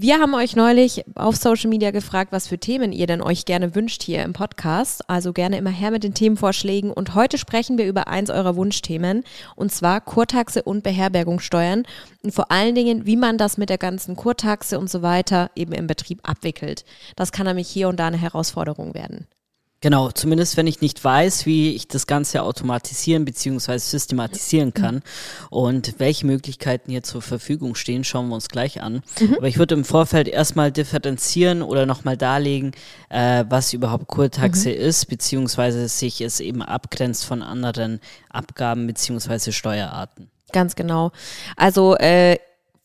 Wir haben euch neulich auf Social Media gefragt, was für Themen ihr denn euch gerne wünscht hier im Podcast. Also gerne immer her mit den Themenvorschlägen. Und heute sprechen wir über eins eurer Wunschthemen, und zwar Kurtaxe und Beherbergungssteuern. Und vor allen Dingen, wie man das mit der ganzen Kurtaxe und so weiter eben im Betrieb abwickelt. Das kann nämlich hier und da eine Herausforderung werden. Genau, zumindest wenn ich nicht weiß, wie ich das Ganze automatisieren bzw. systematisieren kann mhm. und welche Möglichkeiten hier zur Verfügung stehen, schauen wir uns gleich an. Mhm. Aber ich würde im Vorfeld erstmal differenzieren oder nochmal darlegen, äh, was überhaupt Kurtaxe mhm. ist, beziehungsweise sich es eben abgrenzt von anderen Abgaben bzw. Steuerarten. Ganz genau. Also äh,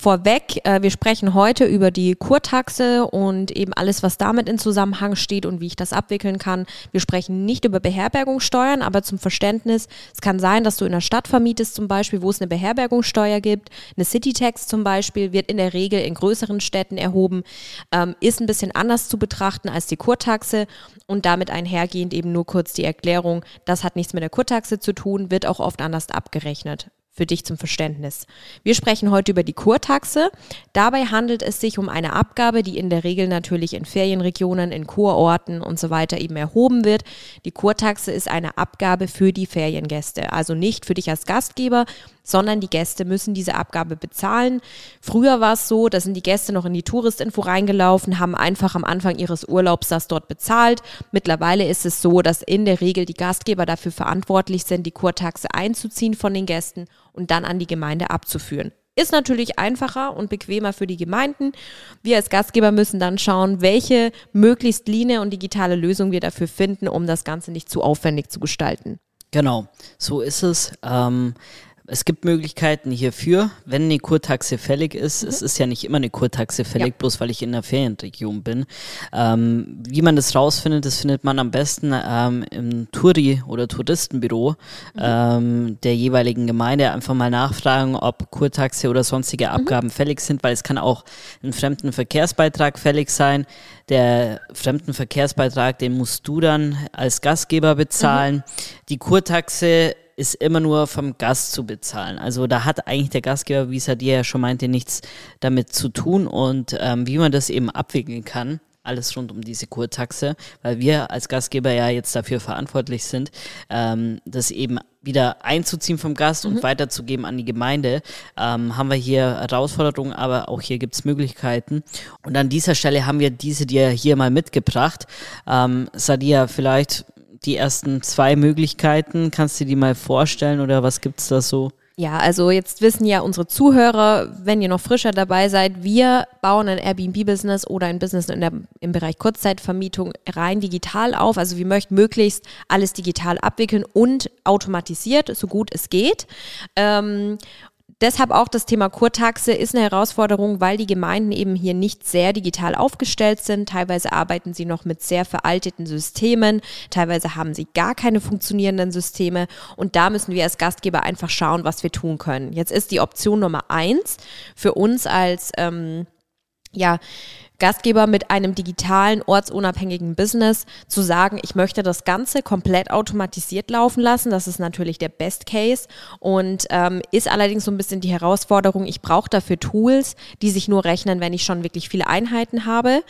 Vorweg, äh, wir sprechen heute über die Kurtaxe und eben alles, was damit in Zusammenhang steht und wie ich das abwickeln kann. Wir sprechen nicht über Beherbergungssteuern, aber zum Verständnis, es kann sein, dass du in einer Stadt vermietest zum Beispiel, wo es eine Beherbergungssteuer gibt. Eine City-Tax zum Beispiel wird in der Regel in größeren Städten erhoben, ähm, ist ein bisschen anders zu betrachten als die Kurtaxe und damit einhergehend eben nur kurz die Erklärung, das hat nichts mit der Kurtaxe zu tun, wird auch oft anders abgerechnet für dich zum Verständnis. Wir sprechen heute über die Kurtaxe. Dabei handelt es sich um eine Abgabe, die in der Regel natürlich in Ferienregionen, in Kurorten und so weiter eben erhoben wird. Die Kurtaxe ist eine Abgabe für die Feriengäste, also nicht für dich als Gastgeber, sondern die Gäste müssen diese Abgabe bezahlen. Früher war es so, da sind die Gäste noch in die Touristinfo reingelaufen, haben einfach am Anfang ihres Urlaubs das dort bezahlt. Mittlerweile ist es so, dass in der Regel die Gastgeber dafür verantwortlich sind, die Kurtaxe einzuziehen von den Gästen und dann an die Gemeinde abzuführen. Ist natürlich einfacher und bequemer für die Gemeinden. Wir als Gastgeber müssen dann schauen, welche möglichst line und digitale Lösung wir dafür finden, um das Ganze nicht zu aufwendig zu gestalten. Genau, so ist es. Ähm, es gibt Möglichkeiten hierfür, wenn eine Kurtaxe fällig ist. Mhm. Es ist ja nicht immer eine Kurtaxe fällig, ja. bloß weil ich in der Ferienregion bin. Ähm, wie man das rausfindet, das findet man am besten ähm, im Touri- oder Touristenbüro mhm. ähm, der jeweiligen Gemeinde. Einfach mal nachfragen, ob Kurtaxe oder sonstige mhm. Abgaben mhm. fällig sind, weil es kann auch ein Fremdenverkehrsbeitrag fällig sein. Der Fremdenverkehrsbeitrag, den musst du dann als Gastgeber bezahlen. Mhm. Die Kurtaxe ist immer nur vom Gast zu bezahlen. Also da hat eigentlich der Gastgeber, wie es dir ja schon meinte, nichts damit zu tun und ähm, wie man das eben abwickeln kann alles rund um diese Kurtaxe, weil wir als Gastgeber ja jetzt dafür verantwortlich sind, ähm, das eben wieder einzuziehen vom Gast mhm. und weiterzugeben an die Gemeinde, ähm, haben wir hier Herausforderungen, aber auch hier gibt es Möglichkeiten. Und an dieser Stelle haben wir diese dir hier mal mitgebracht. Ähm, Sadia, vielleicht die ersten zwei Möglichkeiten. Kannst du die mal vorstellen oder was gibt es da so? Ja, also jetzt wissen ja unsere Zuhörer, wenn ihr noch frischer dabei seid, wir bauen ein Airbnb-Business oder ein Business in der, im Bereich Kurzzeitvermietung rein digital auf. Also wir möchten möglichst alles digital abwickeln und automatisiert, so gut es geht. Ähm, Deshalb auch das Thema Kurtaxe ist eine Herausforderung, weil die Gemeinden eben hier nicht sehr digital aufgestellt sind. Teilweise arbeiten sie noch mit sehr veralteten Systemen, teilweise haben sie gar keine funktionierenden Systeme und da müssen wir als Gastgeber einfach schauen, was wir tun können. Jetzt ist die Option Nummer eins für uns als ähm, ja, Gastgeber mit einem digitalen, ortsunabhängigen Business zu sagen, ich möchte das Ganze komplett automatisiert laufen lassen. Das ist natürlich der Best Case und ähm, ist allerdings so ein bisschen die Herausforderung, ich brauche dafür Tools, die sich nur rechnen, wenn ich schon wirklich viele Einheiten habe.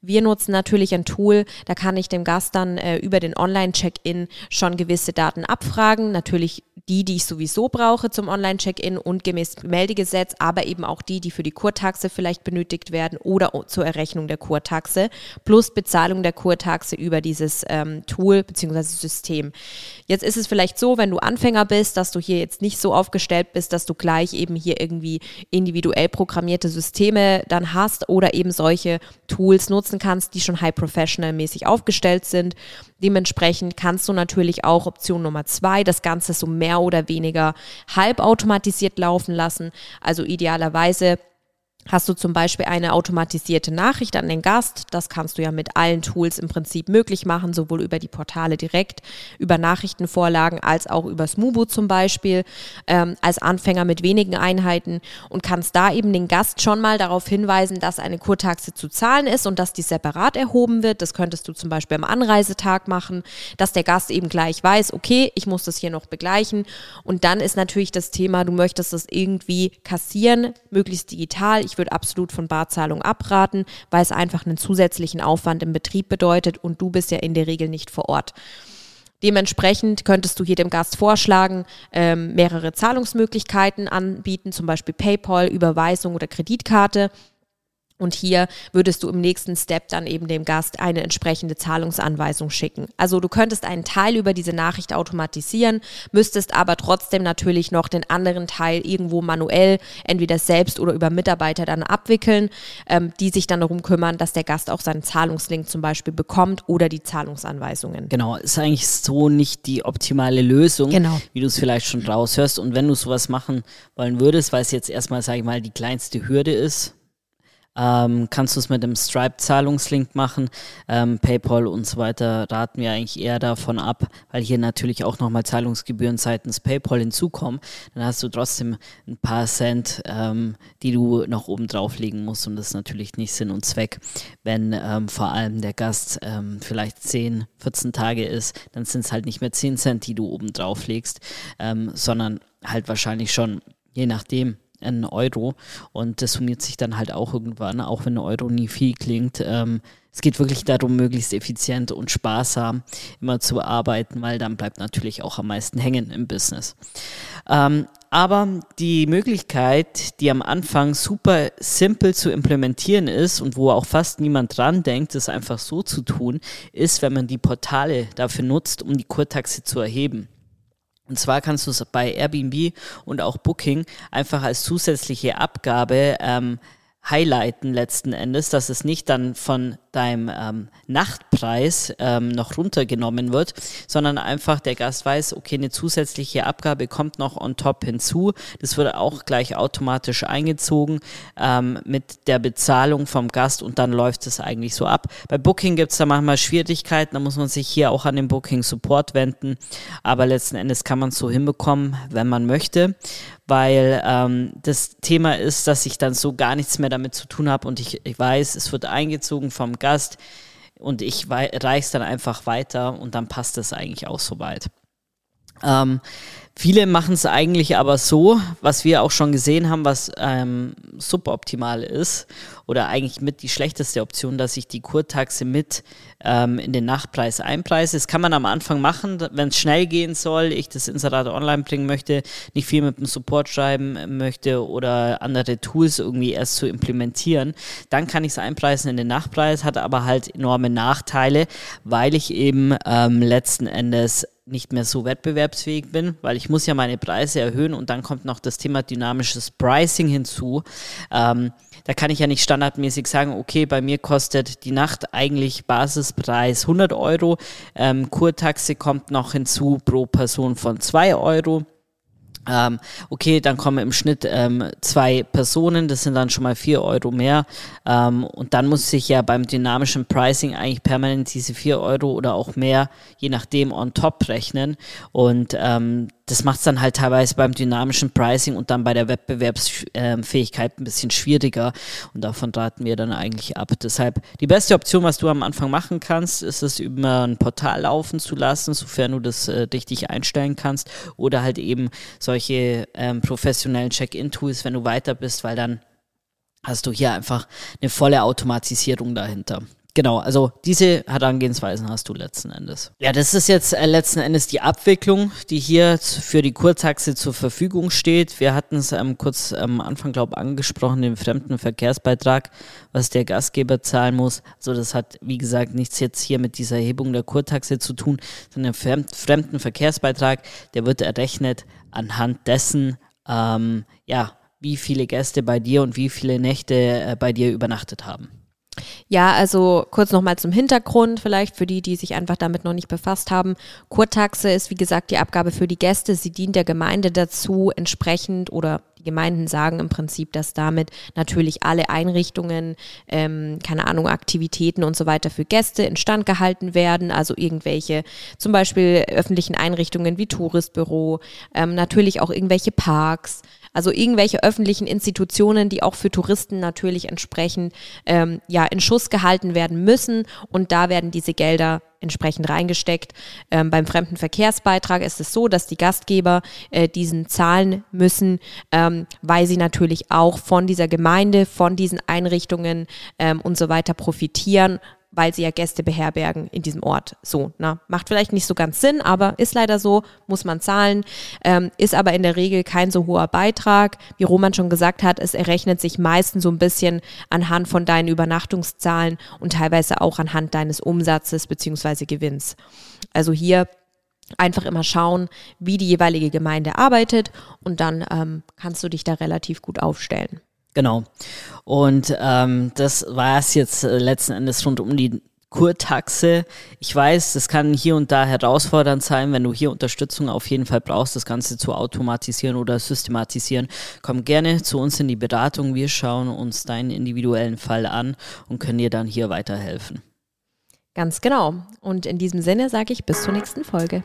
Wir nutzen natürlich ein Tool, da kann ich dem Gast dann äh, über den Online-Check-In schon gewisse Daten abfragen. Natürlich die, die ich sowieso brauche zum Online-Check-In und gemäß Meldegesetz, aber eben auch die, die für die Kurtaxe vielleicht benötigt werden oder zur Errechnung der Kurtaxe, plus Bezahlung der Kurtaxe über dieses ähm, Tool bzw. System. Jetzt ist es vielleicht so, wenn du Anfänger bist, dass du hier jetzt nicht so aufgestellt bist, dass du gleich eben hier irgendwie individuell programmierte Systeme dann hast oder eben solche Tools nutzen kannst, die schon high professional mäßig aufgestellt sind. Dementsprechend kannst du natürlich auch Option Nummer zwei, das Ganze so mehr oder weniger halbautomatisiert laufen lassen. Also idealerweise hast du zum Beispiel eine automatisierte Nachricht an den Gast. Das kannst du ja mit allen Tools im Prinzip möglich machen, sowohl über die Portale direkt, über Nachrichtenvorlagen als auch über Smubo zum Beispiel, ähm, als Anfänger mit wenigen Einheiten und kannst da eben den Gast schon mal darauf hinweisen, dass eine Kurtaxe zu zahlen ist und dass die separat erhoben wird. Das könntest du zum Beispiel am Anreisetag machen, dass der Gast eben gleich weiß, okay, ich muss das hier noch begleichen. Und dann ist natürlich das Thema, du möchtest das irgendwie kassieren, möglichst digital. Ich würde absolut von Barzahlung abraten, weil es einfach einen zusätzlichen Aufwand im Betrieb bedeutet und du bist ja in der Regel nicht vor Ort. Dementsprechend könntest du hier dem Gast vorschlagen, ähm, mehrere Zahlungsmöglichkeiten anbieten, zum Beispiel PayPal, Überweisung oder Kreditkarte. Und hier würdest du im nächsten Step dann eben dem Gast eine entsprechende Zahlungsanweisung schicken. Also du könntest einen Teil über diese Nachricht automatisieren, müsstest aber trotzdem natürlich noch den anderen Teil irgendwo manuell, entweder selbst oder über Mitarbeiter dann abwickeln, ähm, die sich dann darum kümmern, dass der Gast auch seinen Zahlungslink zum Beispiel bekommt oder die Zahlungsanweisungen. Genau, ist eigentlich so nicht die optimale Lösung, genau. wie du es vielleicht schon raushörst. Und wenn du sowas machen wollen würdest, weil es jetzt erstmal, sage ich mal, die kleinste Hürde ist, ähm, kannst du es mit dem Stripe-Zahlungslink machen. Ähm, PayPal und so weiter raten wir eigentlich eher davon ab, weil hier natürlich auch nochmal Zahlungsgebühren seitens PayPal hinzukommen. Dann hast du trotzdem ein paar Cent, ähm, die du noch oben drauflegen musst und das ist natürlich nicht Sinn und Zweck. Wenn ähm, vor allem der Gast ähm, vielleicht 10, 14 Tage ist, dann sind es halt nicht mehr 10 Cent, die du oben drauflegst, ähm, sondern halt wahrscheinlich schon, je nachdem, ein Euro und das summiert sich dann halt auch irgendwann, auch wenn ein Euro nie viel klingt. Ähm, es geht wirklich darum, möglichst effizient und sparsam immer zu arbeiten, weil dann bleibt natürlich auch am meisten hängen im Business. Ähm, aber die Möglichkeit, die am Anfang super simpel zu implementieren ist und wo auch fast niemand dran denkt, es einfach so zu tun, ist, wenn man die Portale dafür nutzt, um die Kurtaxe zu erheben. Und zwar kannst du es bei Airbnb und auch Booking einfach als zusätzliche Abgabe ähm, highlighten letzten Endes, dass es nicht dann von deinem ähm, Nachtpreis ähm, noch runtergenommen wird, sondern einfach der Gast weiß, okay, eine zusätzliche Abgabe kommt noch on top hinzu. Das wird auch gleich automatisch eingezogen ähm, mit der Bezahlung vom Gast und dann läuft es eigentlich so ab. Bei Booking gibt es da manchmal Schwierigkeiten, da muss man sich hier auch an den Booking Support wenden, aber letzten Endes kann man es so hinbekommen, wenn man möchte weil ähm, das Thema ist, dass ich dann so gar nichts mehr damit zu tun habe und ich, ich weiß, es wird eingezogen vom Gast und ich reiche es dann einfach weiter und dann passt es eigentlich auch soweit. Ähm, viele machen es eigentlich aber so, was wir auch schon gesehen haben, was ähm, suboptimal ist oder eigentlich mit die schlechteste Option, dass ich die Kurtaxe mit ähm, in den Nachtpreis einpreise. Das kann man am Anfang machen, wenn es schnell gehen soll, ich das Inserat online bringen möchte, nicht viel mit dem Support schreiben möchte oder andere Tools irgendwie erst zu implementieren, dann kann ich es einpreisen in den Nachtpreis, hat aber halt enorme Nachteile, weil ich eben ähm, letzten Endes nicht mehr so wettbewerbsfähig bin, weil ich muss ja meine Preise erhöhen und dann kommt noch das Thema dynamisches Pricing hinzu. Ähm, da kann ich ja nicht standardmäßig sagen, okay, bei mir kostet die Nacht eigentlich Basispreis 100 Euro, ähm, Kurtaxe kommt noch hinzu pro Person von 2 Euro. Ähm, okay, dann kommen im Schnitt ähm, zwei Personen, das sind dann schon mal vier Euro mehr. Ähm, und dann muss ich ja beim dynamischen Pricing eigentlich permanent diese vier Euro oder auch mehr, je nachdem, on top rechnen. Und ähm, das macht es dann halt teilweise beim dynamischen Pricing und dann bei der Wettbewerbsfähigkeit ein bisschen schwieriger. Und davon raten wir dann eigentlich ab. Deshalb die beste Option, was du am Anfang machen kannst, ist es über ein Portal laufen zu lassen, sofern du das äh, richtig einstellen kannst. Oder halt eben solche ähm, professionellen Check-in-Tools, wenn du weiter bist, weil dann hast du hier einfach eine volle Automatisierung dahinter. Genau, also diese Herangehensweisen hast du letzten Endes. Ja, das ist jetzt äh, letzten Endes die Abwicklung, die hier für die Kurzachse zur Verfügung steht. Wir hatten es ähm, kurz am Anfang, glaube ich, angesprochen, den Fremdenverkehrsbeitrag, was der Gastgeber zahlen muss. Also das hat, wie gesagt, nichts jetzt hier mit dieser Erhebung der Kurtaxe zu tun, sondern der Fremdenverkehrsbeitrag, der wird errechnet anhand dessen, ähm, ja, wie viele Gäste bei dir und wie viele Nächte äh, bei dir übernachtet haben. Ja, also kurz nochmal zum Hintergrund vielleicht für die, die sich einfach damit noch nicht befasst haben. Kurtaxe ist wie gesagt die Abgabe für die Gäste. Sie dient der Gemeinde dazu, entsprechend oder die Gemeinden sagen im Prinzip, dass damit natürlich alle Einrichtungen, ähm, keine Ahnung, Aktivitäten und so weiter für Gäste instand gehalten werden. Also irgendwelche zum Beispiel öffentlichen Einrichtungen wie Touristbüro, ähm, natürlich auch irgendwelche Parks, also irgendwelche öffentlichen Institutionen, die auch für Touristen natürlich entsprechend ähm, ja in Schuss gehalten werden müssen. Und da werden diese Gelder entsprechend reingesteckt. Ähm, beim Fremdenverkehrsbeitrag ist es so, dass die Gastgeber äh, diesen zahlen müssen, ähm, weil sie natürlich auch von dieser Gemeinde, von diesen Einrichtungen ähm, und so weiter profitieren weil sie ja Gäste beherbergen in diesem Ort. So, na, macht vielleicht nicht so ganz Sinn, aber ist leider so, muss man zahlen, ähm, ist aber in der Regel kein so hoher Beitrag. Wie Roman schon gesagt hat, es errechnet sich meistens so ein bisschen anhand von deinen Übernachtungszahlen und teilweise auch anhand deines Umsatzes beziehungsweise Gewinns. Also hier einfach immer schauen, wie die jeweilige Gemeinde arbeitet und dann ähm, kannst du dich da relativ gut aufstellen. Genau. Und ähm, das war es jetzt äh, letzten Endes rund um die Kurtaxe. Ich weiß, das kann hier und da herausfordernd sein, wenn du hier Unterstützung auf jeden Fall brauchst, das Ganze zu automatisieren oder systematisieren. Komm gerne zu uns in die Beratung. Wir schauen uns deinen individuellen Fall an und können dir dann hier weiterhelfen. Ganz genau. Und in diesem Sinne sage ich bis zur nächsten Folge.